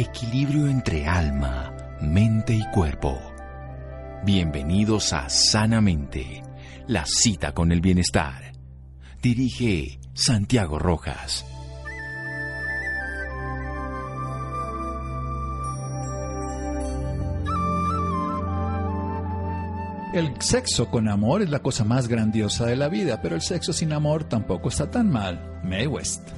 Equilibrio entre alma, mente y cuerpo. Bienvenidos a Sanamente, la cita con el bienestar. Dirige Santiago Rojas. El sexo con amor es la cosa más grandiosa de la vida, pero el sexo sin amor tampoco está tan mal. May West.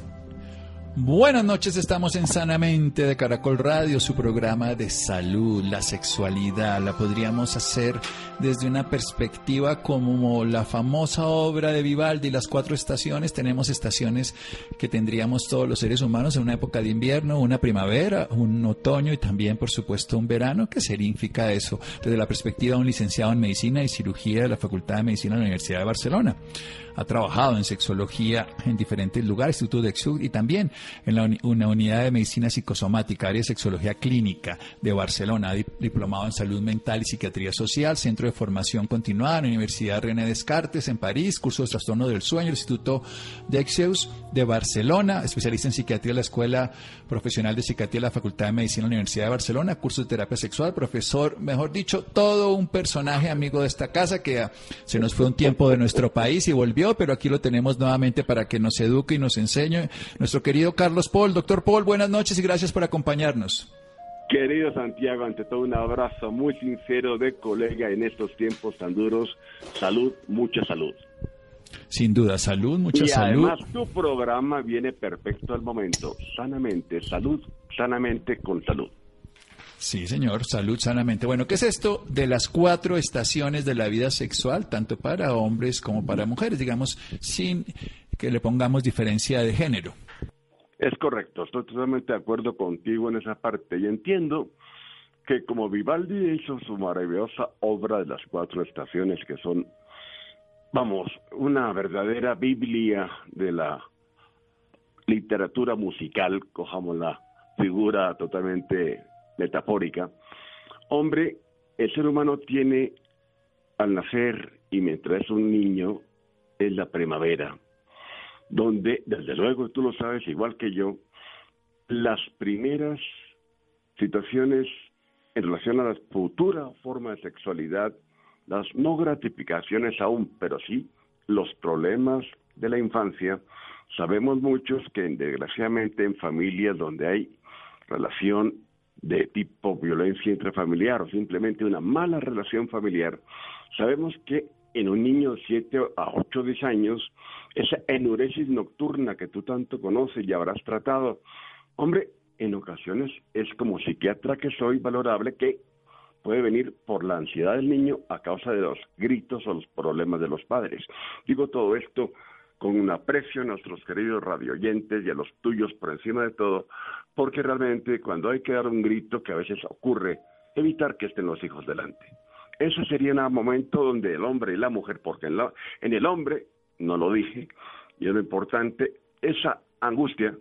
Buenas noches, estamos en Sanamente de Caracol Radio, su programa de salud, la sexualidad. La podríamos hacer desde una perspectiva como la famosa obra de Vivaldi, Las Cuatro Estaciones. Tenemos estaciones que tendríamos todos los seres humanos en una época de invierno, una primavera, un otoño y también, por supuesto, un verano. ¿Qué significa eso? Desde la perspectiva de un licenciado en medicina y cirugía de la Facultad de Medicina de la Universidad de Barcelona ha trabajado en sexología en diferentes lugares, Instituto de Exud y también en la una unidad de medicina psicosomática, área de sexología clínica de Barcelona, diplomado en salud mental y psiquiatría social, centro de formación continuada en la Universidad René Descartes en París, curso de trastorno del sueño, Instituto de Exeus de Barcelona, especialista en psiquiatría de la Escuela Profesional de Psiquiatría de la Facultad de Medicina de la Universidad de Barcelona, curso de terapia sexual, profesor, mejor dicho, todo un personaje amigo de esta casa que se nos fue un tiempo de nuestro país y volvió pero aquí lo tenemos nuevamente para que nos eduque y nos enseñe nuestro querido Carlos Paul. Doctor Paul, buenas noches y gracias por acompañarnos. Querido Santiago, ante todo un abrazo muy sincero de colega en estos tiempos tan duros. Salud, mucha salud. Sin duda, salud, mucha salud. Y además tu programa viene perfecto al momento. Sanamente, salud, sanamente con salud. Sí, señor, salud sanamente. Bueno, ¿qué es esto de las cuatro estaciones de la vida sexual, tanto para hombres como para mujeres, digamos, sin que le pongamos diferencia de género? Es correcto, estoy totalmente de acuerdo contigo en esa parte y entiendo que como Vivaldi hizo su maravillosa obra de las cuatro estaciones que son, vamos, una verdadera Biblia de la literatura musical, cojamos la figura totalmente metafórica, hombre, el ser humano tiene al nacer y mientras es un niño, es la primavera, donde, desde luego, tú lo sabes igual que yo, las primeras situaciones en relación a la futura forma de sexualidad, las no gratificaciones aún, pero sí los problemas de la infancia, sabemos muchos que desgraciadamente en familias donde hay relación de tipo violencia intrafamiliar o simplemente una mala relación familiar, sabemos que en un niño de 7 a 8 10 años, esa enuresis nocturna que tú tanto conoces y habrás tratado, hombre, en ocasiones es como psiquiatra que soy valorable que puede venir por la ansiedad del niño a causa de los gritos o los problemas de los padres. Digo todo esto con un aprecio a nuestros queridos radioyentes y a los tuyos por encima de todo, porque realmente cuando hay que dar un grito que a veces ocurre, evitar que estén los hijos delante. Ese sería un momento donde el hombre y la mujer, porque en, en el hombre, no lo dije, y es lo importante, esa angustia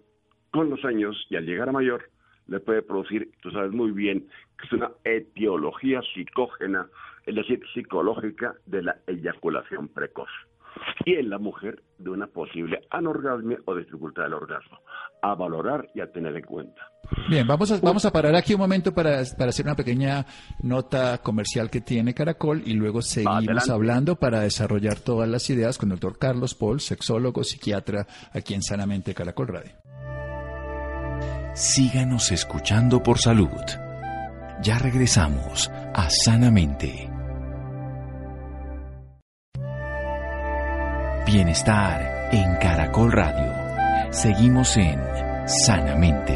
con los años y al llegar a mayor le puede producir, tú sabes muy bien, que es una etiología psicógena, es decir, psicológica de la eyaculación precoz y en la mujer de una posible anorgasmia o dificultad del orgasmo. A valorar y a tener en cuenta. Bien, vamos a, vamos a parar aquí un momento para, para hacer una pequeña nota comercial que tiene Caracol y luego seguimos hablando para desarrollar todas las ideas con el doctor Carlos Paul, sexólogo, psiquiatra, aquí en Sanamente Caracol Radio. Síganos escuchando por salud. Ya regresamos a Sanamente. Bienestar en Caracol Radio. Seguimos en Sanamente.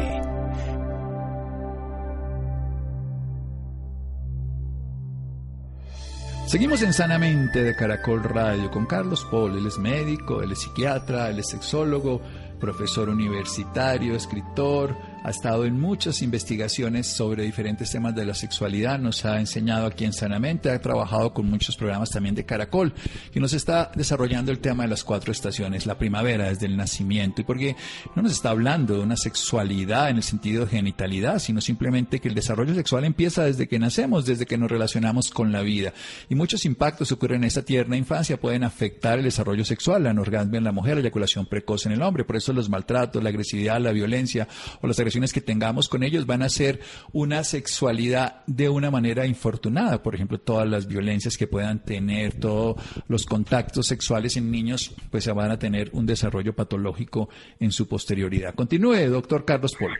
Seguimos en Sanamente de Caracol Radio con Carlos Paul. Él es médico, él es psiquiatra, él es sexólogo, profesor universitario, escritor ha estado en muchas investigaciones sobre diferentes temas de la sexualidad, nos ha enseñado aquí en Sanamente, ha trabajado con muchos programas también de Caracol y nos está desarrollando el tema de las cuatro estaciones, la primavera desde el nacimiento, y porque no nos está hablando de una sexualidad en el sentido de genitalidad, sino simplemente que el desarrollo sexual empieza desde que nacemos, desde que nos relacionamos con la vida. Y muchos impactos ocurren en esa tierna infancia, pueden afectar el desarrollo sexual, la anorgasmia en la mujer, la eyaculación precoz en el hombre, por eso los maltratos, la agresividad, la violencia o las agresiones que tengamos con ellos van a ser una sexualidad de una manera infortunada. Por ejemplo, todas las violencias que puedan tener, todos los contactos sexuales en niños, pues se van a tener un desarrollo patológico en su posterioridad. Continúe, doctor Carlos Polo.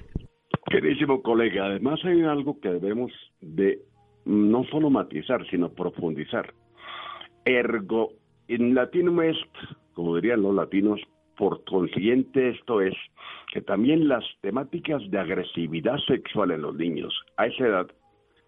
Queridísimo colega, además hay algo que debemos de no solo matizar, sino profundizar. Ergo, en latino es, como dirían los latinos, por consiguiente esto es que también las temáticas de agresividad sexual en los niños a esa edad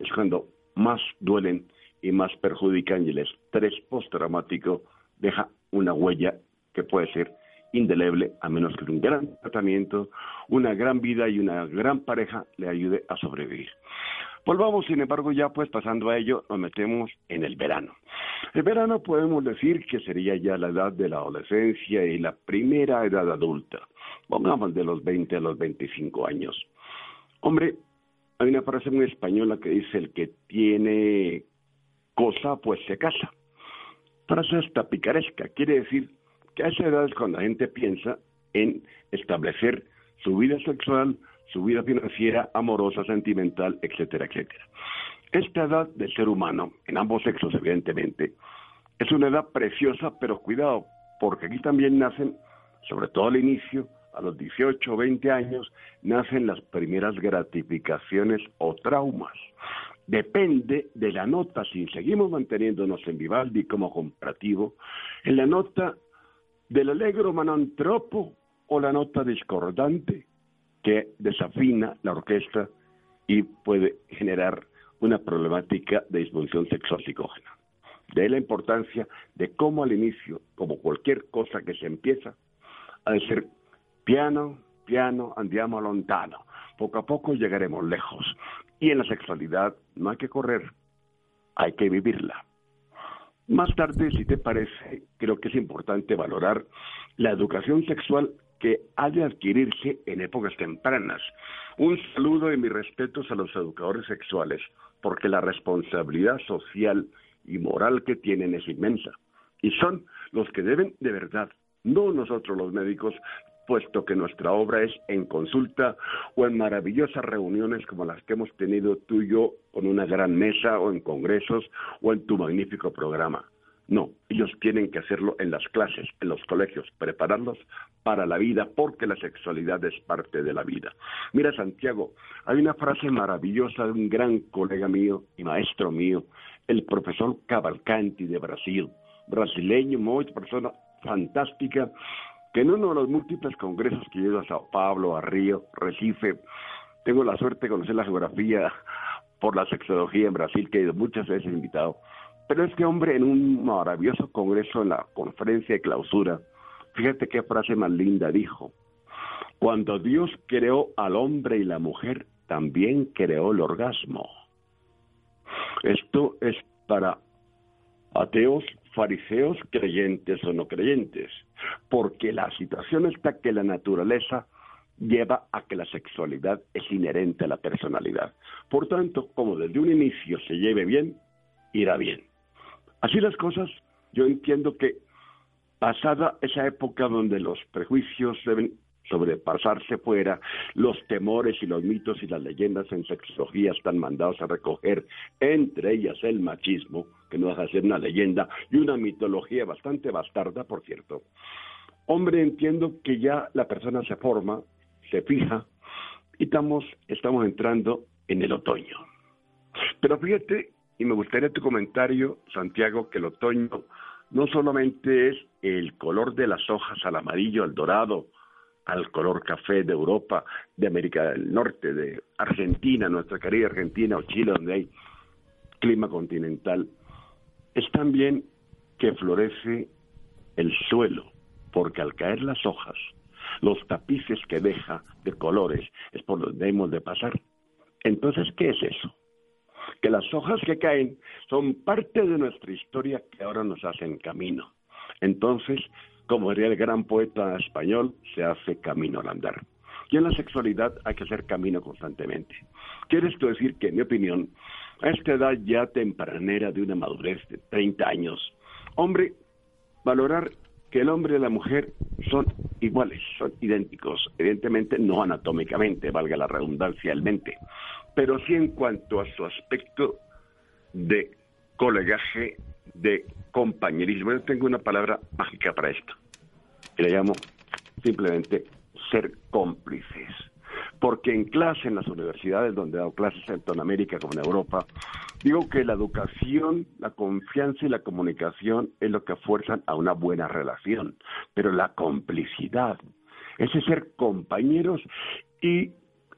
es cuando más duelen y más perjudican y el estrés postraumático deja una huella que puede ser indeleble a menos que un gran tratamiento, una gran vida y una gran pareja le ayude a sobrevivir. Volvamos, sin embargo, ya pues pasando a ello, nos metemos en el verano. El verano podemos decir que sería ya la edad de la adolescencia y la primera edad adulta. Pongamos de los 20 a los 25 años. Hombre, hay una frase muy española que dice, el que tiene cosa, pues se casa. Frase hasta picaresca, quiere decir que a esa edad es cuando la gente piensa en establecer su vida sexual, su vida financiera, amorosa, sentimental, etcétera, etcétera. Esta edad del ser humano, en ambos sexos evidentemente, es una edad preciosa, pero cuidado, porque aquí también nacen, sobre todo al inicio, a los 18 o 20 años, nacen las primeras gratificaciones o traumas. Depende de la nota, si seguimos manteniéndonos en Vivaldi como comparativo, en la nota del alegro manantropo o la nota discordante, que desafina la orquesta y puede generar una problemática de disfunción sexual psicógena. De ahí la importancia de cómo al inicio, como cualquier cosa que se empieza, ha de ser piano, piano, andiamo lontano. Poco a poco llegaremos lejos. Y en la sexualidad no hay que correr, hay que vivirla. Más tarde, si te parece, creo que es importante valorar la educación sexual que ha de adquirirse en épocas tempranas. Un saludo y mis respetos a los educadores sexuales, porque la responsabilidad social y moral que tienen es inmensa. Y son los que deben de verdad, no nosotros los médicos, puesto que nuestra obra es en consulta o en maravillosas reuniones como las que hemos tenido tú y yo con una gran mesa o en congresos o en tu magnífico programa. No, ellos tienen que hacerlo en las clases, en los colegios, prepararlos para la vida, porque la sexualidad es parte de la vida. Mira, Santiago, hay una frase maravillosa de un gran colega mío y maestro mío, el profesor Cavalcanti de Brasil, brasileño, muy persona fantástica, que en uno de los múltiples congresos que ido a Sao Paulo, a Río, Recife, tengo la suerte de conocer la geografía por la sexología en Brasil, que he ido muchas veces invitado pero este hombre en un maravilloso congreso en la conferencia de clausura, fíjate qué frase más linda dijo. Cuando Dios creó al hombre y la mujer, también creó el orgasmo. Esto es para ateos, fariseos, creyentes o no creyentes, porque la situación está que la naturaleza lleva a que la sexualidad es inherente a la personalidad. Por tanto, como desde un inicio se lleve bien, irá bien. Así las cosas, yo entiendo que pasada esa época donde los prejuicios deben sobrepasarse fuera, los temores y los mitos y las leyendas en sexología están mandados a recoger, entre ellas el machismo, que no deja de ser una leyenda, y una mitología bastante bastarda, por cierto. Hombre, entiendo que ya la persona se forma, se fija, y estamos, estamos entrando en el otoño. Pero fíjate y me gustaría tu comentario, Santiago, que el otoño no solamente es el color de las hojas al amarillo, al dorado, al color café de Europa, de América del Norte, de Argentina, nuestra querida Argentina o Chile, donde hay clima continental, es también que florece el suelo, porque al caer las hojas, los tapices que deja de colores es por donde hemos de pasar. Entonces, ¿qué es eso? Que las hojas que caen son parte de nuestra historia que ahora nos hacen camino. Entonces, como diría el gran poeta español, se hace camino al andar. Y en la sexualidad hay que hacer camino constantemente. Quiere esto decir que, en mi opinión, a esta edad ya tempranera de una madurez de 30 años, hombre, valorar que el hombre y la mujer son iguales, son idénticos, evidentemente no anatómicamente, valga la redundancia, mente, pero sí en cuanto a su aspecto de colegaje, de compañerismo. Yo tengo una palabra mágica para esto, que le llamo simplemente ser cómplices. Porque en clase, en las universidades donde he dado clases tanto en América como en Europa, digo que la educación, la confianza y la comunicación es lo que fuerzan a una buena relación, pero la complicidad, ese ser compañeros y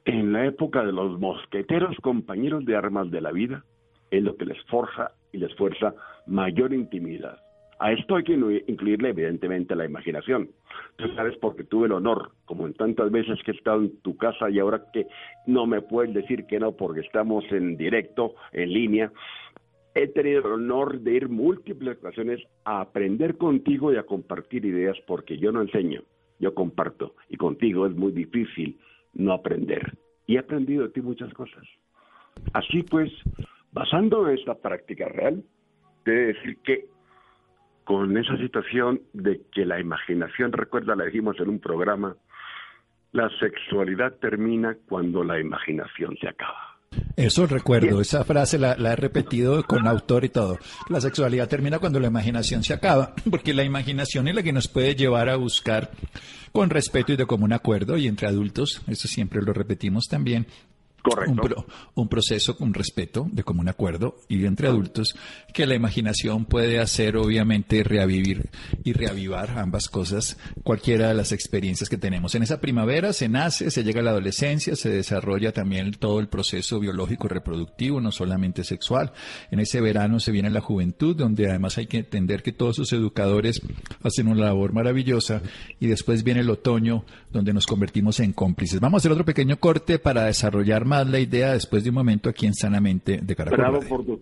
en la época de los mosqueteros, compañeros de armas de la vida, es lo que les forja y les fuerza mayor intimidad. A esto hay que incluirle evidentemente la imaginación. Tú sabes porque tuve el honor, como en tantas veces que he estado en tu casa y ahora que no me puedes decir que no porque estamos en directo, en línea, he tenido el honor de ir múltiples ocasiones a aprender contigo y a compartir ideas porque yo no enseño, yo comparto y contigo es muy difícil no aprender. Y he aprendido de ti muchas cosas. Así pues, basando esta práctica real, te decir que con esa situación de que la imaginación, recuerda, la dijimos en un programa, la sexualidad termina cuando la imaginación se acaba. Eso recuerdo, esa frase la, la, he repetido con autor y todo. La sexualidad termina cuando la imaginación se acaba, porque la imaginación es la que nos puede llevar a buscar con respeto y de común acuerdo, y entre adultos, eso siempre lo repetimos también, Correcto. Un, proceso con respeto, de común acuerdo, y entre adultos, que la imaginación puede hacer, obviamente, reavivir y reavivar ambas cosas, cualquiera de las experiencias que tenemos. En esa primavera se nace, se llega a la adolescencia, se desarrolla también todo el proceso biológico reproductivo, no solamente sexual. En ese verano se viene la juventud, donde además hay que entender que todos sus educadores hacen una labor maravillosa, y después viene el otoño, donde nos convertimos en cómplices. Vamos a hacer otro pequeño corte para desarrollar más la idea después de un momento aquí en Sanamente de Caracol.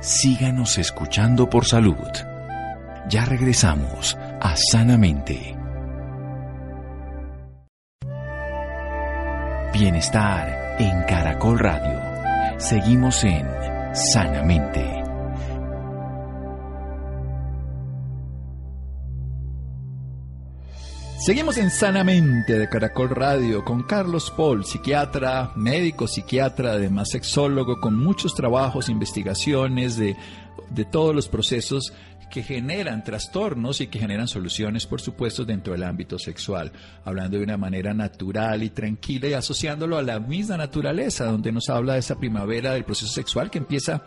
Síganos escuchando por salud. Ya regresamos a Sanamente. Bienestar en Caracol Radio. Seguimos en Sanamente. Seguimos en Sanamente de Caracol Radio con Carlos Paul, psiquiatra, médico, psiquiatra, además sexólogo, con muchos trabajos, investigaciones de, de todos los procesos que generan trastornos y que generan soluciones, por supuesto, dentro del ámbito sexual, hablando de una manera natural y tranquila y asociándolo a la misma naturaleza, donde nos habla de esa primavera del proceso sexual que empieza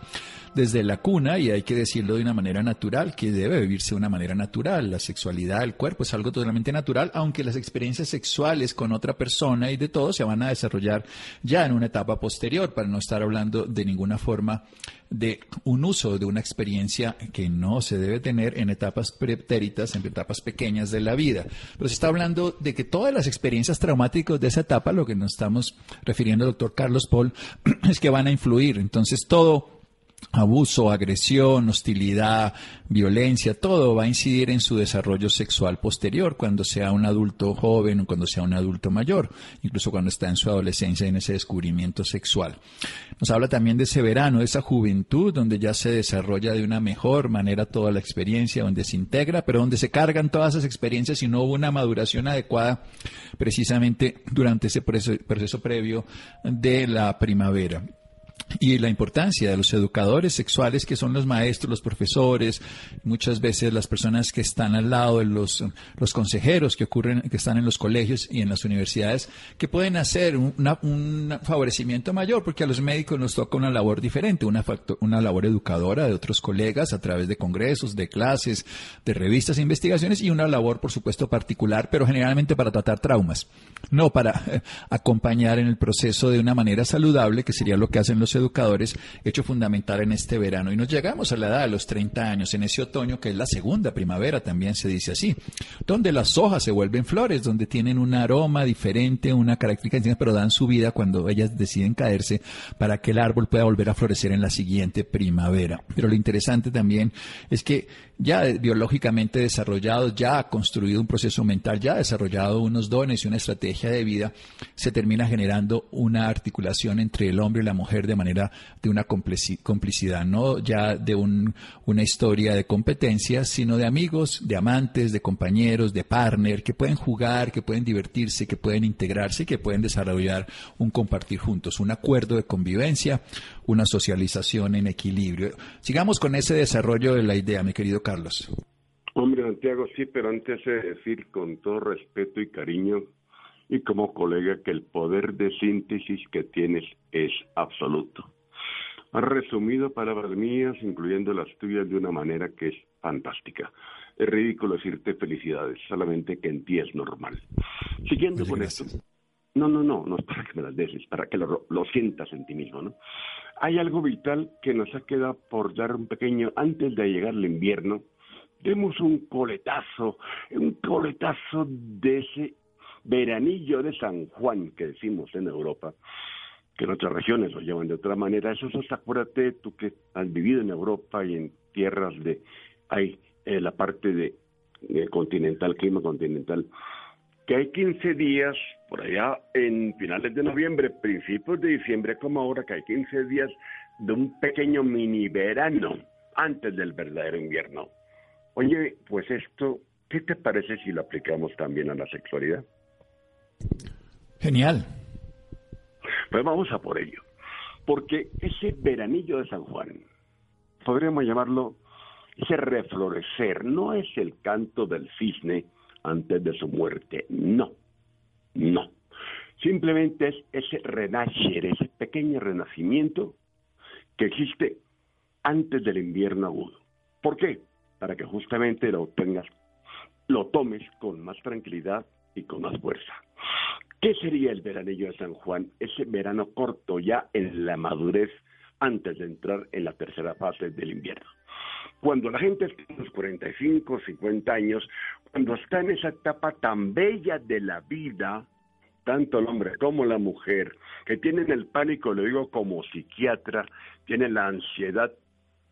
desde la cuna y hay que decirlo de una manera natural, que debe vivirse de una manera natural. La sexualidad, el cuerpo es algo totalmente natural, aunque las experiencias sexuales con otra persona y de todo se van a desarrollar ya en una etapa posterior, para no estar hablando de ninguna forma de un uso de una experiencia que no se debe tener en etapas pretéritas, en etapas pequeñas de la vida. Pero se está hablando de que todas las experiencias traumáticas de esa etapa, lo que nos estamos refiriendo, doctor Carlos Paul, es que van a influir. Entonces todo abuso, agresión, hostilidad, violencia, todo va a incidir en su desarrollo sexual posterior, cuando sea un adulto joven o cuando sea un adulto mayor, incluso cuando está en su adolescencia en ese descubrimiento sexual. Nos habla también de ese verano, de esa juventud donde ya se desarrolla de una mejor manera toda la experiencia, donde se integra, pero donde se cargan todas esas experiencias y no hubo una maduración adecuada precisamente durante ese proceso previo de la primavera y la importancia de los educadores sexuales que son los maestros, los profesores, muchas veces las personas que están al lado de los, los consejeros que ocurren, que están en los colegios y en las universidades, que pueden hacer un favorecimiento mayor, porque a los médicos nos toca una labor diferente, una, una labor educadora de otros colegas a través de congresos, de clases, de revistas e investigaciones y una labor, por supuesto, particular, pero generalmente para tratar traumas, no para eh, acompañar en el proceso de una manera saludable, que sería lo que hacen los educadores, hecho fundamental en este verano. Y nos llegamos a la edad de los 30 años, en ese otoño que es la segunda primavera, también se dice así, donde las hojas se vuelven flores, donde tienen un aroma diferente, una característica, pero dan su vida cuando ellas deciden caerse para que el árbol pueda volver a florecer en la siguiente primavera. Pero lo interesante también es que ya biológicamente desarrollado, ya ha construido un proceso mental, ya ha desarrollado unos dones y una estrategia de vida, se termina generando una articulación entre el hombre y la mujer de manera de una complicidad, no ya de una historia de competencias, sino de amigos, de amantes, de compañeros, de partner, que pueden jugar, que pueden divertirse, que pueden integrarse y que pueden desarrollar un compartir juntos, un acuerdo de convivencia, una socialización en equilibrio. Sigamos con ese desarrollo de la idea, mi querido Carlos. Hombre, Santiago, sí, pero antes de decir con todo respeto y cariño y como colega que el poder de síntesis que tienes es absoluto. Has resumido palabras mías, incluyendo las tuyas, de una manera que es fantástica. Es ridículo decirte felicidades, solamente que en ti es normal. Siguiendo con esto. No, no, no, no es para que me las des, es para que lo, lo sientas en ti mismo, ¿no? Hay algo vital que nos ha quedado por dar un pequeño, antes de llegar el invierno, demos un coletazo, un coletazo de ese veranillo de San Juan que decimos en Europa, que en otras regiones lo llevan de otra manera. Eso es, acuérdate, tú que has vivido en Europa y en tierras de, hay eh, la parte de continental, clima continental, que hay 15 días por allá en finales de noviembre, principios de diciembre como ahora, que hay 15 días de un pequeño mini verano antes del verdadero invierno. Oye, pues esto, ¿qué te parece si lo aplicamos también a la sexualidad? Genial. Pues vamos a por ello. Porque ese veranillo de San Juan, podríamos llamarlo ese reflorecer, no es el canto del cisne antes de su muerte, no, no. Simplemente es ese renacer, ese pequeño renacimiento que existe antes del invierno agudo. ¿Por qué? Para que justamente lo tengas, lo tomes con más tranquilidad y con más fuerza. ¿Qué sería el veranillo de San Juan? Ese verano corto ya en la madurez antes de entrar en la tercera fase del invierno. Cuando la gente está en los 45, 50 años, cuando está en esa etapa tan bella de la vida, tanto el hombre como la mujer, que tienen el pánico, lo digo como psiquiatra, tienen la ansiedad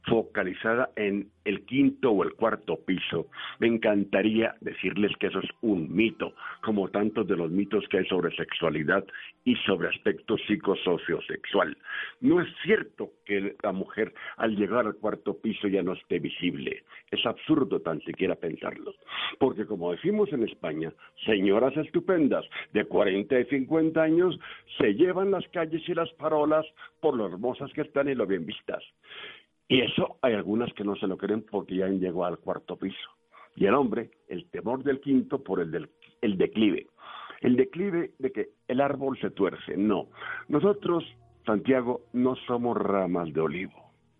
focalizada en el quinto o el cuarto piso. Me encantaría decirles que eso es un mito, como tantos de los mitos que hay sobre sexualidad y sobre aspectos psicosociosexual. No es cierto que la mujer al llegar al cuarto piso ya no esté visible. Es absurdo tan siquiera pensarlo. Porque como decimos en España, señoras estupendas de 40 y 50 años se llevan las calles y las farolas por lo hermosas que están y lo bien vistas. Y eso hay algunas que no se lo creen porque ya llegado al cuarto piso. Y el hombre, el temor del quinto por el del el declive. El declive de que el árbol se tuerce. No. Nosotros, Santiago, no somos ramas de olivo.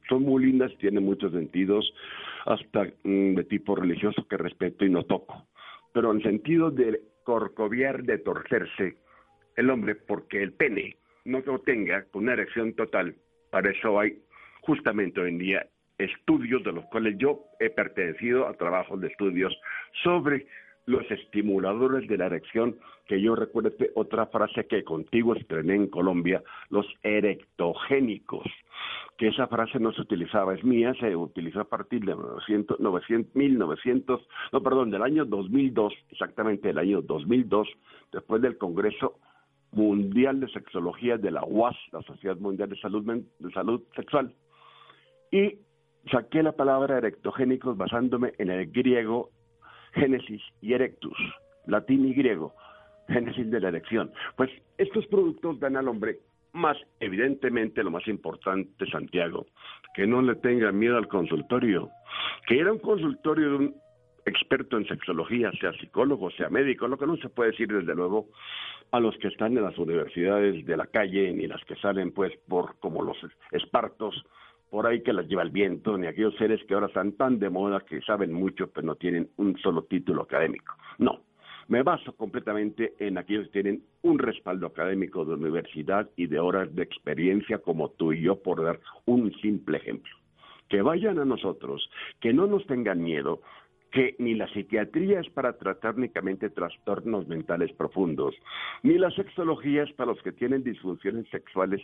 Son muy lindas, tienen muchos sentidos, hasta mm, de tipo religioso que respeto y no toco. Pero en sentido de corcoviar, de torcerse, el hombre, porque el pene no lo tenga con una erección total, para eso hay justamente hoy en día estudios de los cuales yo he pertenecido a trabajos de estudios sobre los estimuladores de la erección, que yo recuerdo otra frase que contigo estrené en Colombia, los erectogénicos, que esa frase no se utilizaba, es mía, se utilizó a partir de 900, 900, 1900, no, perdón, del año 2002, exactamente del año 2002, después del Congreso Mundial de Sexología de la UAS, la Sociedad Mundial de Salud, de Salud Sexual, y saqué la palabra erectogénicos basándome en el griego génesis y erectus, latín y griego, génesis de la erección. Pues estos productos dan al hombre más, evidentemente, lo más importante, Santiago, que no le tenga miedo al consultorio, que era un consultorio de un experto en sexología, sea psicólogo, sea médico, lo que no se puede decir desde luego a los que están en las universidades de la calle, ni las que salen pues por como los espartos por ahí que las lleva el viento, ni aquellos seres que ahora están tan de moda que saben mucho pero no tienen un solo título académico. No, me baso completamente en aquellos que tienen un respaldo académico de universidad y de horas de experiencia como tú y yo, por dar un simple ejemplo. Que vayan a nosotros, que no nos tengan miedo, que ni la psiquiatría es para tratar únicamente trastornos mentales profundos, ni la sexología es para los que tienen disfunciones sexuales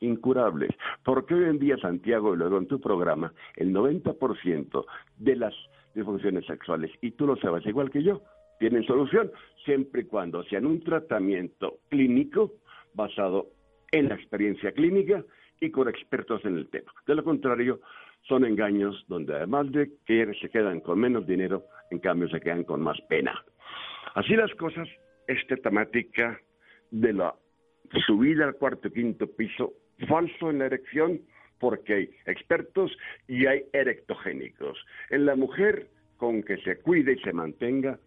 incurables. Porque hoy en día, Santiago, y luego en tu programa, el 90% de las disfunciones sexuales, y tú lo sabes igual que yo, tienen solución, siempre y cuando sean un tratamiento clínico basado en la experiencia clínica y con expertos en el tema. De lo contrario, son engaños donde además de que se quedan con menos dinero, en cambio se quedan con más pena. Así las cosas, esta temática de la subida al cuarto y quinto piso, falso en la erección, porque hay expertos y hay erectogénicos. En la mujer, con que se cuide y se mantenga,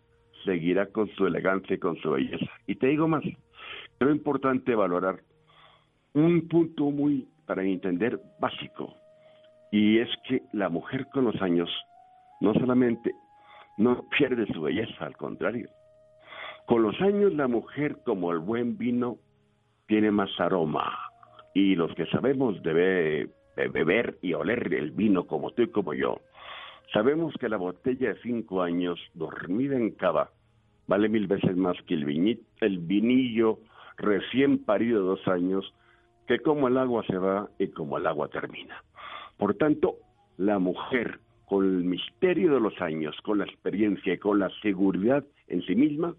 seguirá con su elegancia y con su belleza. Y te digo más, es importante valorar un punto muy, para entender, básico, y es que la mujer con los años no solamente no pierde su belleza, al contrario. Con los años la mujer, como el buen vino, tiene más aroma. Y los que sabemos de, beber y oler el vino como tú y como yo, sabemos que la botella de cinco años dormida en cava vale mil veces más que el, el vinillo recién parido de dos años, que como el agua se va y como el agua termina. Por tanto, la mujer, con el misterio de los años, con la experiencia y con la seguridad en sí misma,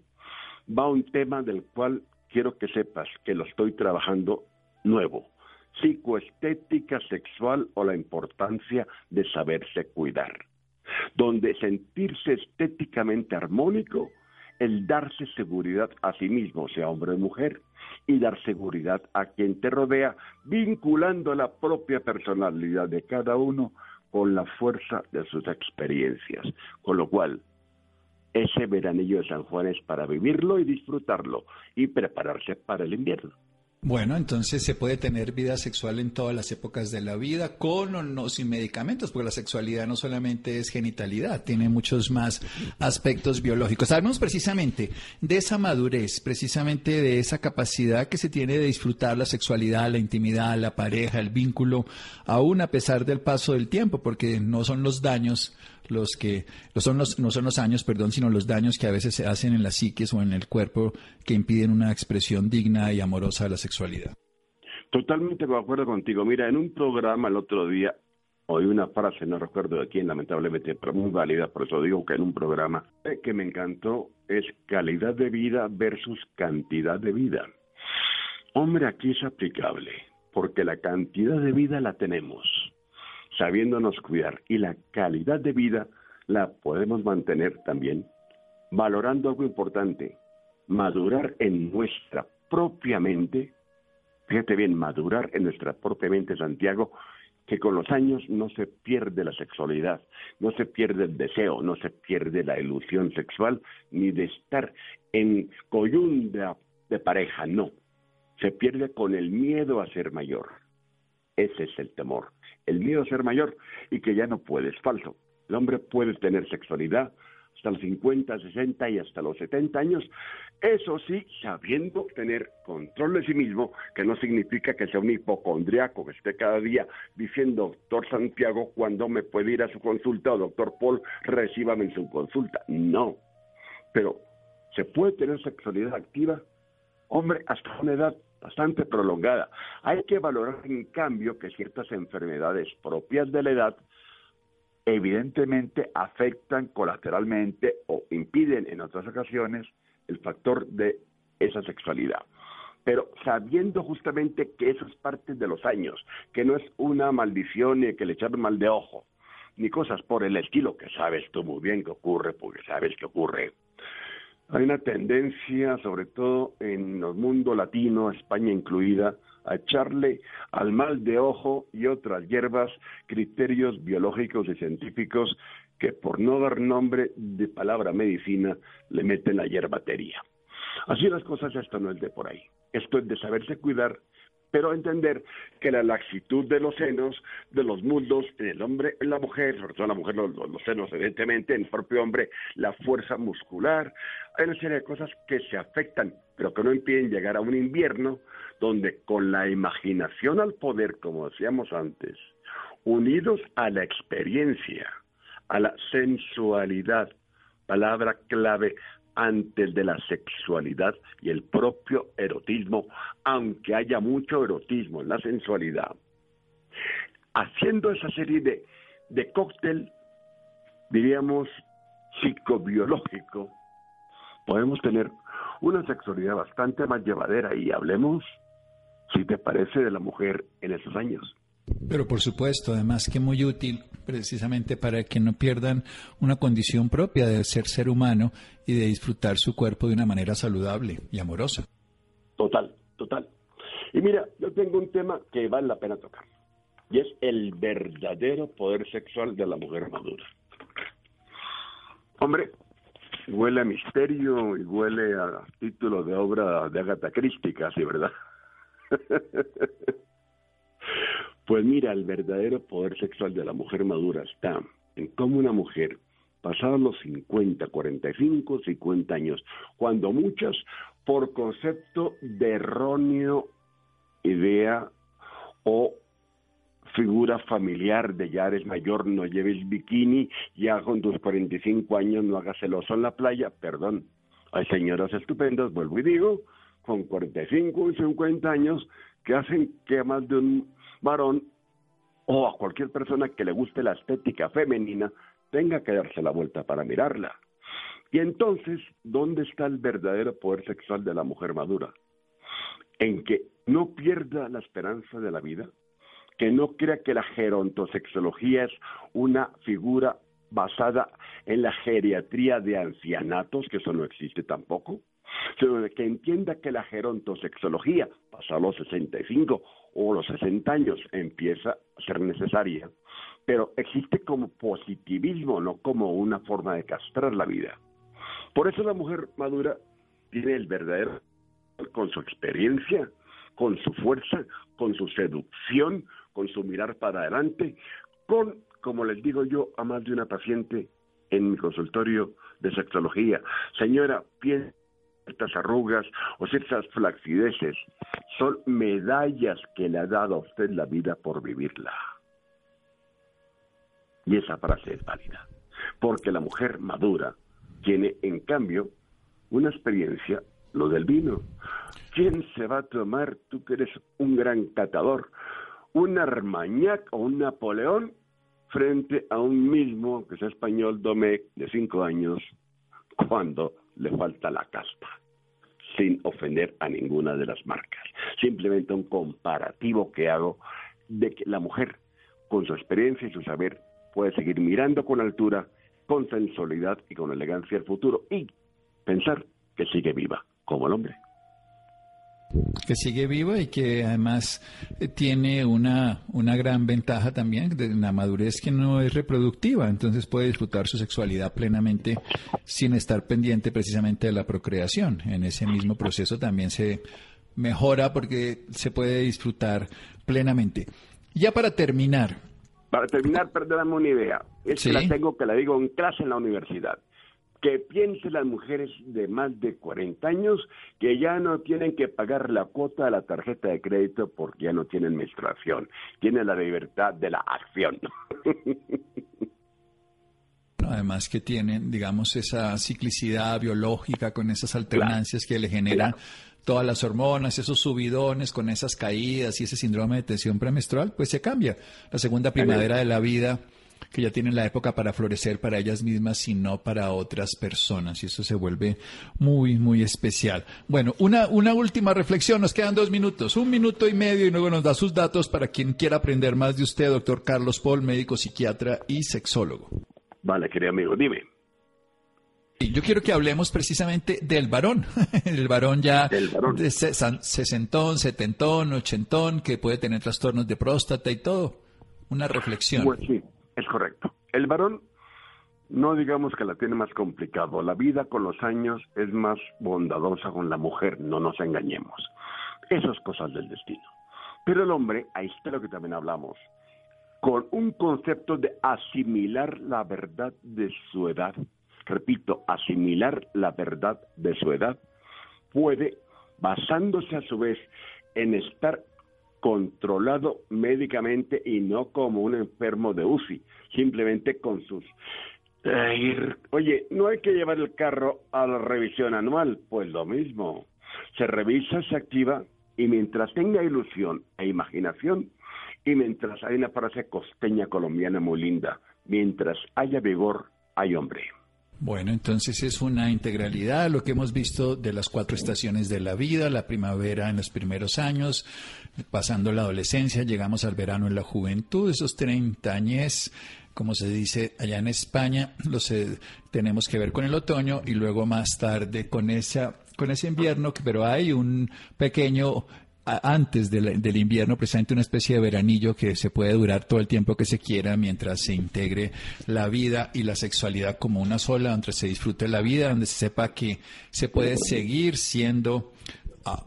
va a un tema del cual quiero que sepas que lo estoy trabajando nuevo. Psicoestética sexual o la importancia de saberse cuidar. Donde sentirse estéticamente armónico el darse seguridad a sí mismo, sea hombre o mujer, y dar seguridad a quien te rodea, vinculando la propia personalidad de cada uno con la fuerza de sus experiencias. Con lo cual, ese veranillo de San Juan es para vivirlo y disfrutarlo y prepararse para el invierno. Bueno, entonces se puede tener vida sexual en todas las épocas de la vida, con o no sin medicamentos, porque la sexualidad no solamente es genitalidad, tiene muchos más aspectos biológicos. Hablamos precisamente de esa madurez, precisamente de esa capacidad que se tiene de disfrutar la sexualidad, la intimidad, la pareja, el vínculo, aún a pesar del paso del tiempo, porque no son los daños los que no son los, años, perdón, sino los daños que a veces se hacen en las psiques o en el cuerpo que impiden una expresión digna y amorosa de la sexualidad. Totalmente de acuerdo contigo. Mira, en un programa el otro día oí una frase, no recuerdo de quién, lamentablemente, pero muy válida, por eso digo que en un programa eh, que me encantó es calidad de vida versus cantidad de vida. Hombre, aquí es aplicable, porque la cantidad de vida la tenemos sabiéndonos cuidar y la calidad de vida la podemos mantener también valorando algo importante, madurar en nuestra propia mente, fíjate bien, madurar en nuestra propia mente, Santiago, que con los años no se pierde la sexualidad, no se pierde el deseo, no se pierde la ilusión sexual, ni de estar en coyunda de pareja, no. Se pierde con el miedo a ser mayor. Ese es el temor el miedo a ser mayor y que ya no puede, es falso. El hombre puede tener sexualidad hasta los 50, 60 y hasta los 70 años, eso sí, sabiendo tener control de sí mismo, que no significa que sea un hipocondriaco, que esté cada día diciendo, doctor Santiago, ¿cuándo me puede ir a su consulta? O doctor Paul, recíbame en su consulta. No, pero se puede tener sexualidad activa, hombre, hasta una edad bastante prolongada. Hay que valorar, en cambio, que ciertas enfermedades propias de la edad evidentemente afectan colateralmente o impiden en otras ocasiones el factor de esa sexualidad. Pero sabiendo justamente que eso es parte de los años, que no es una maldición ni que le echaron mal de ojo, ni cosas por el estilo que sabes tú muy bien que ocurre, porque sabes que ocurre hay una tendencia, sobre todo en el mundo latino, España incluida, a echarle al mal de ojo y otras hierbas criterios biológicos y científicos que por no dar nombre de palabra medicina le meten la hierbatería. Así las cosas, esto no es de por ahí. Esto es de saberse cuidar pero entender que la laxitud de los senos, de los muslos, en el hombre, en la mujer, sobre todo en la mujer, los, senos, evidentemente, en el propio hombre, la fuerza muscular, hay una serie de cosas que se afectan, pero que no impiden llegar a un invierno donde con la imaginación al poder, como decíamos antes, unidos a la experiencia, a la sensualidad, palabra clave antes de la sexualidad y el propio erotismo, aunque haya mucho erotismo en la sensualidad. Haciendo esa serie de, de cóctel, diríamos, psicobiológico, podemos tener una sexualidad bastante más llevadera y hablemos si te parece, de la mujer en esos años. Pero por supuesto, además que muy útil precisamente para que no pierdan una condición propia de ser ser humano y de disfrutar su cuerpo de una manera saludable y amorosa. Total, total. Y mira, yo tengo un tema que vale la pena tocar, y es el verdadero poder sexual de la mujer madura. Hombre, huele a misterio y huele a título de obra de Agatha Christie, casi, ¿verdad? Pues mira, el verdadero poder sexual de la mujer madura está en cómo una mujer, pasados los 50, 45, 50 años, cuando muchas, por concepto de erróneo idea o figura familiar de ya eres mayor, no lleves bikini, ya con tus 45 años no hagas celoso en la playa, perdón. Hay señoras estupendas, vuelvo y digo, con 45 y 50 años que hacen que más de un varón o a cualquier persona que le guste la estética femenina tenga que darse la vuelta para mirarla. Y entonces, ¿dónde está el verdadero poder sexual de la mujer madura? En que no pierda la esperanza de la vida, que no crea que la gerontosexología es una figura basada en la geriatría de ancianatos, que eso no existe tampoco, sino que entienda que la gerontosexología, pasados los 65 o los 60 años, empieza a ser necesaria, pero existe como positivismo, no como una forma de castrar la vida. Por eso la mujer madura tiene el verdadero, con su experiencia, con su fuerza, con su seducción, con su mirar para adelante, con, como les digo yo a más de una paciente en mi consultorio de sexología, señora, piensa ciertas arrugas o ciertas flacideces son medallas que le ha dado a usted la vida por vivirla. Y esa frase es válida, porque la mujer madura tiene, en cambio, una experiencia, lo del vino. ¿Quién se va a tomar, tú que eres un gran catador, un Armagnac o un Napoleón frente a un mismo, que es español, Domecq, de cinco años, cuando le falta la casta, sin ofender a ninguna de las marcas. Simplemente un comparativo que hago de que la mujer, con su experiencia y su saber, puede seguir mirando con altura, con sensualidad y con elegancia el futuro y pensar que sigue viva, como el hombre que sigue viva y que además eh, tiene una, una gran ventaja también de la madurez que no es reproductiva, entonces puede disfrutar su sexualidad plenamente sin estar pendiente precisamente de la procreación. En ese mismo proceso también se mejora porque se puede disfrutar plenamente. Ya para terminar. Para terminar, perdóname una idea. Es que la tengo que la digo en clase en la universidad que piensen las mujeres de más de 40 años que ya no tienen que pagar la cuota de la tarjeta de crédito porque ya no tienen menstruación, tienen la libertad de la acción. Además que tienen, digamos, esa ciclicidad biológica con esas alternancias que le generan todas las hormonas, esos subidones con esas caídas y ese síndrome de tensión premenstrual, pues se cambia. La segunda primavera de la vida que ya tienen la época para florecer para ellas mismas, sino para otras personas. Y eso se vuelve muy, muy especial. Bueno, una, una última reflexión. Nos quedan dos minutos, un minuto y medio, y luego nos da sus datos para quien quiera aprender más de usted, doctor Carlos Paul, médico psiquiatra y sexólogo. Vale, querido amigo, dime. Yo quiero que hablemos precisamente del varón, el varón ya de sesentón, setentón, ochentón, que puede tener trastornos de próstata y todo. Una reflexión. Pues sí, es correcto. El varón no digamos que la tiene más complicado. La vida con los años es más bondadosa con la mujer, no nos engañemos. Esas cosas del destino. Pero el hombre, ahí está lo que también hablamos, con un concepto de asimilar la verdad de su edad, repito, asimilar la verdad de su edad, puede, basándose a su vez en estar controlado médicamente y no como un enfermo de UCI, simplemente con sus... Oye, no hay que llevar el carro a la revisión anual, pues lo mismo. Se revisa, se activa y mientras tenga ilusión e imaginación, y mientras hay una frase costeña colombiana muy linda, mientras haya vigor, hay hombre. Bueno, entonces es una integralidad lo que hemos visto de las cuatro estaciones de la vida, la primavera en los primeros años, pasando la adolescencia, llegamos al verano en la juventud, esos 30 años, como se dice allá en España, los eh, tenemos que ver con el otoño y luego más tarde con esa con ese invierno, pero hay un pequeño antes del, invierno, precisamente una especie de veranillo que se puede durar todo el tiempo que se quiera mientras se integre la vida y la sexualidad como una sola, donde se disfrute la vida, donde se sepa que se puede seguir siendo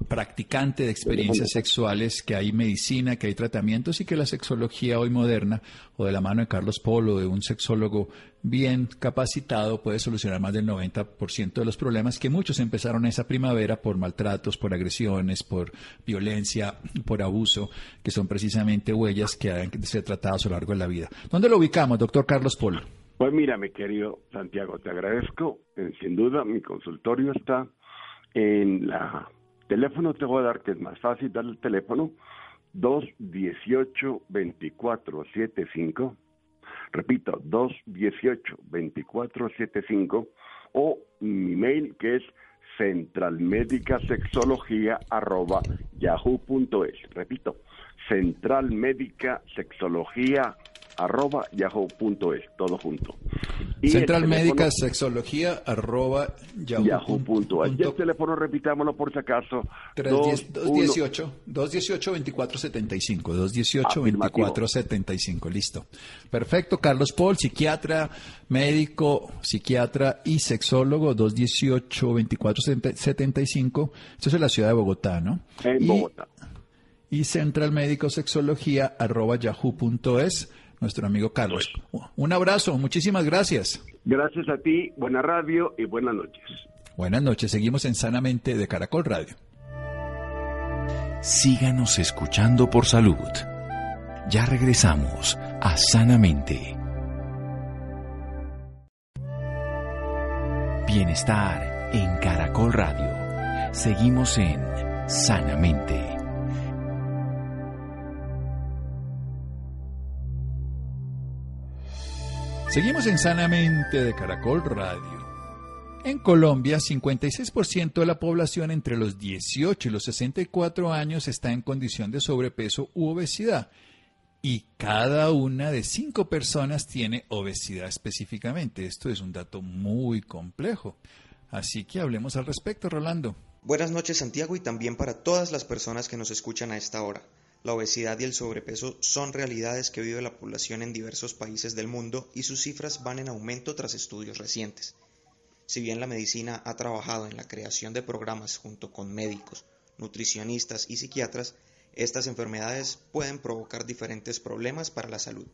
practicante de experiencias sexuales, que hay medicina, que hay tratamientos y que la sexología hoy moderna, o de la mano de Carlos Polo, de un sexólogo bien capacitado, puede solucionar más del 90% de los problemas que muchos empezaron esa primavera por maltratos, por agresiones, por violencia, por abuso, que son precisamente huellas que han de ser tratadas a lo largo de la vida. ¿Dónde lo ubicamos, doctor Carlos Polo? Pues mira, mi querido Santiago, te agradezco. Eh, sin duda, mi consultorio está en la teléfono te voy a dar, que es más fácil dar el teléfono, 218-2475, repito, 218-2475, o mi mail que es centralmedicasexología arroba yahoo.es. Repito, centralmedicasexología arroba yahoo.es, todo junto. Central Médica Sexología arroba yahoo.es. Y el teléfono, repitámoslo por si acaso. 218 218 2475 218 2475 listo. Perfecto, Carlos Paul, psiquiatra, médico, psiquiatra y sexólogo 218 2475. Esto es en la ciudad de Bogotá, ¿no? En Bogotá. Y Central Médico Sexología arroba yahoo.es nuestro amigo Carlos. Un abrazo, muchísimas gracias. Gracias a ti, buena radio y buenas noches. Buenas noches, seguimos en Sanamente de Caracol Radio. Síganos escuchando por salud. Ya regresamos a Sanamente. Bienestar en Caracol Radio. Seguimos en Sanamente. Seguimos en Sanamente de Caracol Radio. En Colombia, 56% de la población entre los 18 y los 64 años está en condición de sobrepeso u obesidad y cada una de cinco personas tiene obesidad específicamente. Esto es un dato muy complejo. Así que hablemos al respecto, Rolando. Buenas noches, Santiago, y también para todas las personas que nos escuchan a esta hora la obesidad y el sobrepeso son realidades que vive la población en diversos países del mundo y sus cifras van en aumento tras estudios recientes. Si bien la medicina ha trabajado en la creación de programas junto con médicos, nutricionistas y psiquiatras, estas enfermedades pueden provocar diferentes problemas para la salud.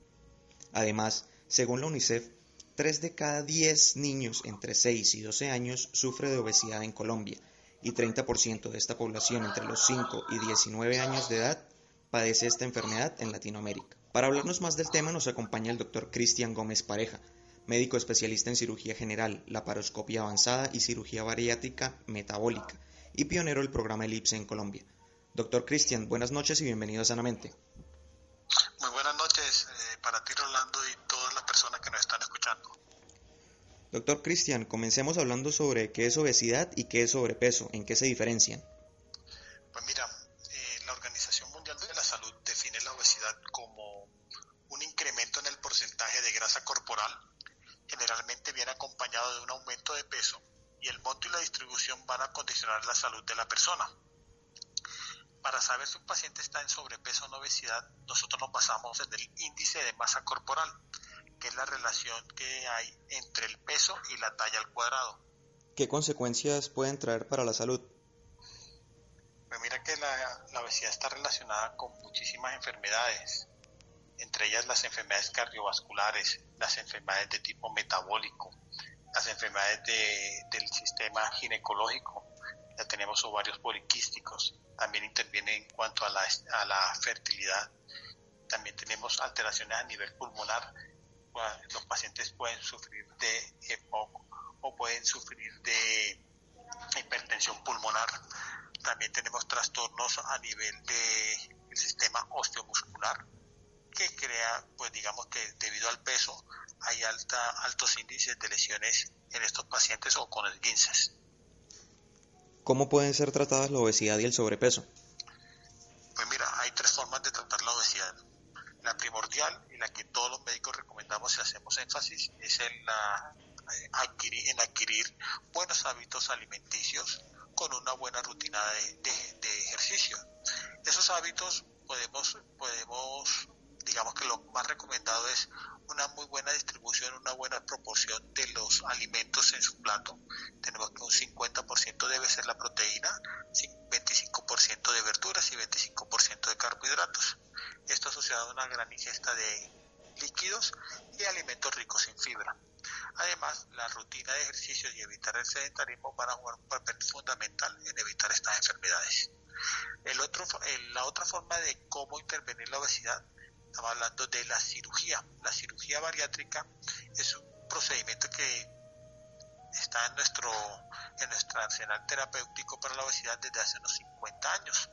Además, según la UNICEF, 3 de cada 10 niños entre 6 y 12 años sufre de obesidad en Colombia y 30% de esta población entre los 5 y 19 años de edad padece esta enfermedad en Latinoamérica. Para hablarnos más del tema nos acompaña el doctor Cristian Gómez Pareja, médico especialista en cirugía general, laparoscopia avanzada y cirugía bariátrica metabólica y pionero del programa ELIPSE en Colombia. Doctor Cristian, buenas noches y bienvenido a Sanamente. Muy buenas noches eh, para ti, Rolando, y todas las personas que nos están escuchando. Doctor Cristian, comencemos hablando sobre qué es obesidad y qué es sobrepeso, en qué se diferencian. Pues mira, generalmente viene acompañado de un aumento de peso y el monto y la distribución van a condicionar la salud de la persona. Para saber si un paciente está en sobrepeso o en obesidad, nosotros nos basamos en el índice de masa corporal, que es la relación que hay entre el peso y la talla al cuadrado. ¿Qué consecuencias pueden traer para la salud? Pues mira que la, la obesidad está relacionada con muchísimas enfermedades, entre ellas las enfermedades cardiovasculares, las enfermedades de tipo metabólico, las enfermedades del sistema ginecológico, ya tenemos ovarios poliquísticos, también interviene en cuanto a la, a la fertilidad, también tenemos alteraciones a nivel pulmonar, los pacientes pueden sufrir de EPOC o pueden sufrir de hipertensión pulmonar, también tenemos trastornos a nivel del sistema osteomuscular, que crea, pues digamos que debido al peso hay alta, altos índices de lesiones en estos pacientes o con esguinces. ¿Cómo pueden ser tratadas la obesidad y el sobrepeso? Pues mira, hay tres formas de tratar la obesidad. La primordial y la que todos los médicos recomendamos y hacemos énfasis es en, la, eh, adquirir, en adquirir buenos hábitos alimenticios con una buena rutina de, ejercicio. Esos hábitos podemos, podemos, digamos que lo más recomendado es una muy buena distribución, una buena proporción de los alimentos en su plato. Tenemos que un 50% debe ser la proteína, 25% de verduras y 25% de carbohidratos. Esto asociado a una gran ingesta de líquidos y alimentos ricos en fibra. Además, la rutina de ejercicios y evitar el sedentarismo van a jugar un papel fundamental en evitar estas enfermedades. La otra forma de cómo intervenir la obesidad, estamos hablando de la cirugía. La cirugía bariátrica es un procedimiento que está en nuestro, en nuestro arsenal terapéutico para la obesidad desde hace unos 50 años.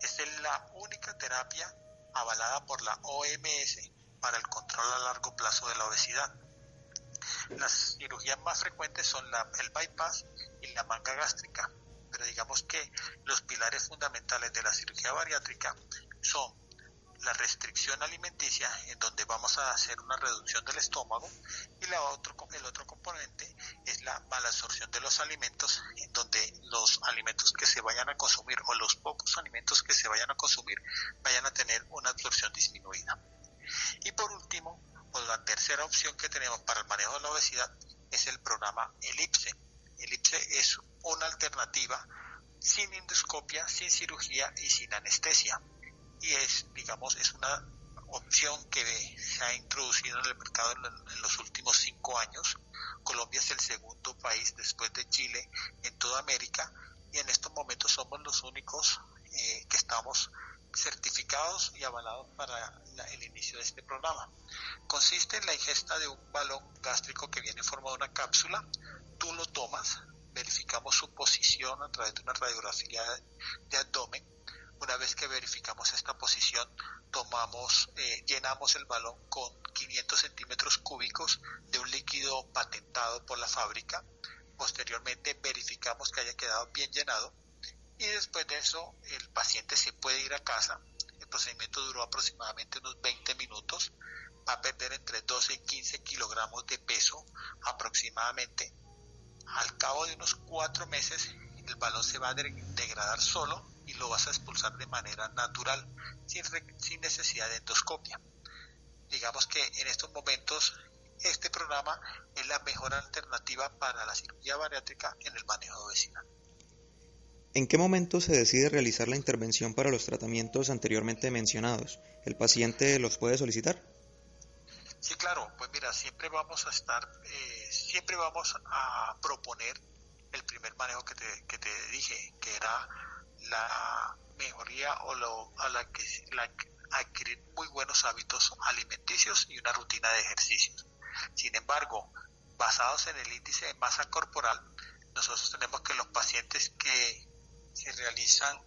Esta es la única terapia avalada por la OMS para el control a largo plazo de la obesidad. Las cirugías más frecuentes son la, el bypass y la manga gástrica, pero digamos que los pilares fundamentales de la cirugía bariátrica son la restricción alimenticia, en donde vamos a hacer una reducción del estómago, y la otro, el otro componente es la malabsorción de los alimentos, en donde los alimentos que se vayan a consumir o los pocos alimentos que se vayan a consumir vayan a tener una absorción disminuida. Y por último, la tercera opción que tenemos para el manejo de la obesidad es el programa ELIPSE. ELIPSE es una alternativa sin endoscopia, sin cirugía y sin anestesia. Y es, digamos, es una opción que se ha introducido en el mercado en los últimos cinco años. Colombia es el segundo país después de Chile en toda América y en estos momentos somos los únicos eh, que estamos certificados y avalados para el inicio de este programa. Consiste en la ingesta de un balón gástrico que viene formado de una cápsula, tú lo tomas, verificamos su posición a través de una radiografía de abdomen. Una vez que verificamos esta posición, tomamos, eh, llenamos el balón con 500 centímetros cúbicos de un líquido patentado por la fábrica. Posteriormente verificamos que haya quedado bien llenado y después de eso el paciente se puede ir a casa. Procedimiento duró aproximadamente unos 20 minutos. Va a perder entre 12 y 15 kilogramos de peso aproximadamente. Al cabo de unos cuatro meses el balón se va a degradar solo y lo vas a expulsar de manera natural, sin, sin necesidad de endoscopia. Digamos que en estos momentos este programa es la mejor alternativa para la cirugía bariátrica en el manejo de obesidad. ¿En qué momento se decide realizar la intervención para los tratamientos anteriormente mencionados? ¿El paciente los puede solicitar? Sí, claro, pues mira, siempre vamos a estar, eh, siempre vamos a proponer el primer manejo que te, que te dije, que era la mejoría o lo, a la que la, adquirir muy buenos hábitos alimenticios y una rutina de ejercicios. Sin embargo, basados en el índice de masa corporal, nosotros tenemos que los pacientes que se realizan,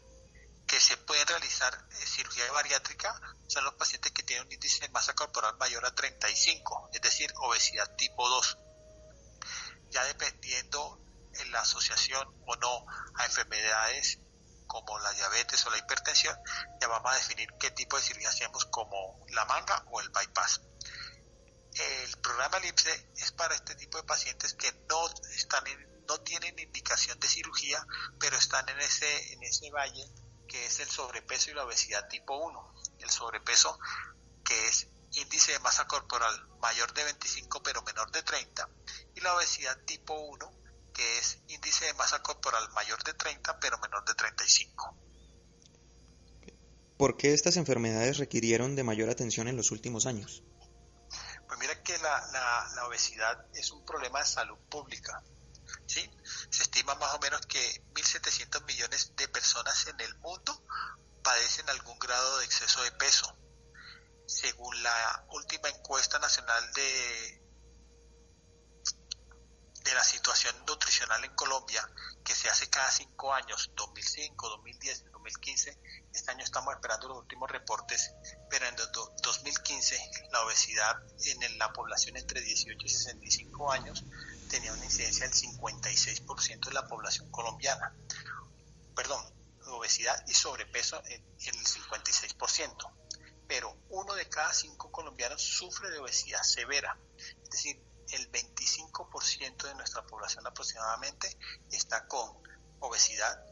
que se pueden realizar eh, cirugía bariátrica son los pacientes que tienen un índice de masa corporal mayor a 35, es decir, obesidad tipo 2. Ya dependiendo en la asociación o no a enfermedades como la diabetes o la hipertensión, ya vamos a definir qué tipo de cirugía hacemos como la manga o el bypass. El programa LIPSE es para este tipo de pacientes que no están en no tienen indicación de cirugía, pero están en ese, en ese valle que es el sobrepeso y la obesidad tipo 1. El sobrepeso que es índice de masa corporal mayor de 25 pero menor de 30 y la obesidad tipo 1 que es índice de masa corporal mayor de 30 pero menor de 35. ¿Por qué estas enfermedades requirieron de mayor atención en los últimos años? Pues mira que la, la, la obesidad es un problema de salud pública Se estima más o menos que 1.700 millones de personas en el mundo padecen algún grado de exceso de peso. Según la última encuesta nacional de, de la situación nutricional en Colombia, que se hace cada cinco años, 2005, 2010, 2015, este año estamos esperando los últimos reportes, pero en 2015 la obesidad en la población entre 18 y 65 años tenía una incidencia del 56% de la población colombiana. Perdón, obesidad y sobrepeso en, el 56%. Pero uno de cada cinco colombianos sufre de obesidad severa. Es decir, el 25% de nuestra población aproximadamente está con obesidad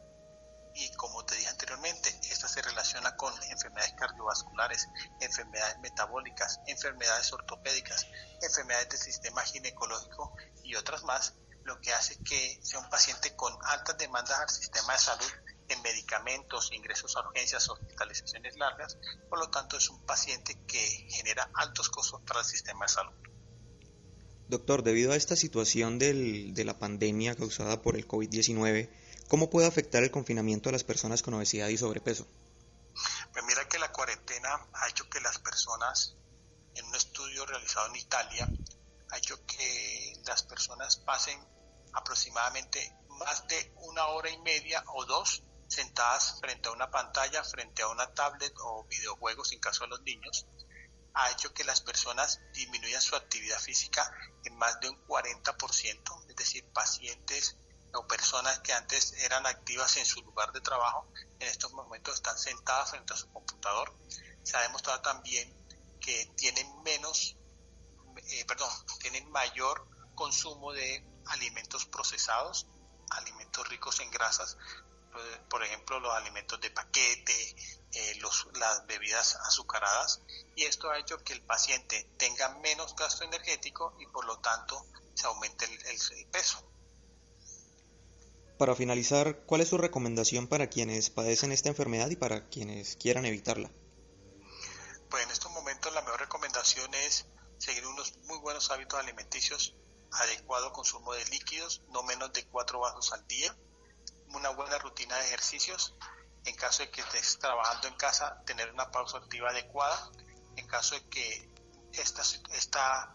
y como te dije anteriormente, esta se relaciona con enfermedades cardiovasculares, enfermedades metabólicas, enfermedades ortopédicas, enfermedades del sistema ginecológico y otras más, lo que hace que sea un paciente con altas demandas al sistema de salud en medicamentos, ingresos a urgencias, hospitalizaciones largas, por lo tanto es un paciente que genera altos costos para el sistema de salud. Doctor, debido a esta situación del, de la pandemia causada por el COVID-19, ¿cómo puede afectar el confinamiento a las personas con obesidad y sobrepeso? Pues mira que la cuarentena ha hecho que las personas, en un estudio realizado en Italia, ha hecho que las personas pasen aproximadamente más de una hora y media o dos sentadas frente a una pantalla, frente a una tablet o videojuegos en caso de los niños, ha hecho que las personas disminuyan su actividad física en más de un 40%, es decir, pacientes o personas que antes eran activas en su lugar de trabajo, en estos momentos están sentadas frente a su computador. Se ha demostrado también que tienen menos, eh, perdón, tienen mayor consumo de alimentos procesados, alimentos ricos en grasas, por ejemplo, los alimentos de paquete, eh, las bebidas azucaradas, y esto ha hecho que el paciente tenga menos gasto energético y por lo tanto se aumente el, peso. Para finalizar, ¿cuál es su recomendación para quienes padecen esta enfermedad y para quienes quieran evitarla? Pues en estos momentos la mejor recomendación es seguir unos muy buenos hábitos alimenticios, adecuado consumo de líquidos, no menos de cuatro vasos al día, una buena rutina de ejercicios. En caso de que estés trabajando en casa, tener una pausa activa adecuada. En caso de que esta, esta,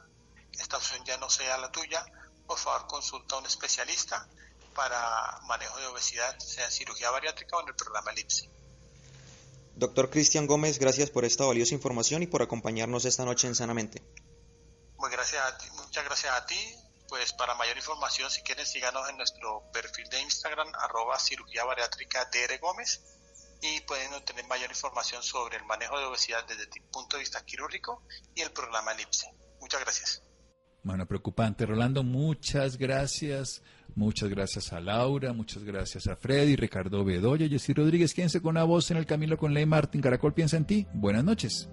esta opción ya no sea la tuya, por favor consulta a un especialista para manejo de obesidad, sea en cirugía bariátrica o en el programa ELIPSE. Doctor Cristian Gómez, gracias por esta valiosa información y por acompañarnos esta noche en Sanamente. Muy gracias muchas gracias a ti pues para mayor información, si quieren, síganos en nuestro perfil de Instagram, arroba cirugía bariátrica DR Gómez, y pueden obtener mayor información sobre el manejo de obesidad desde el punto de vista quirúrgico y el programa ELIPSE. Muchas gracias. Bueno, preocupante. Rolando, muchas gracias. Muchas gracias a Laura, muchas gracias a Freddy, Ricardo Bedoya, Jessy Rodríguez. Quédense con una voz en el camino con Ley Martín. Caracol piensa en ti. Buenas noches.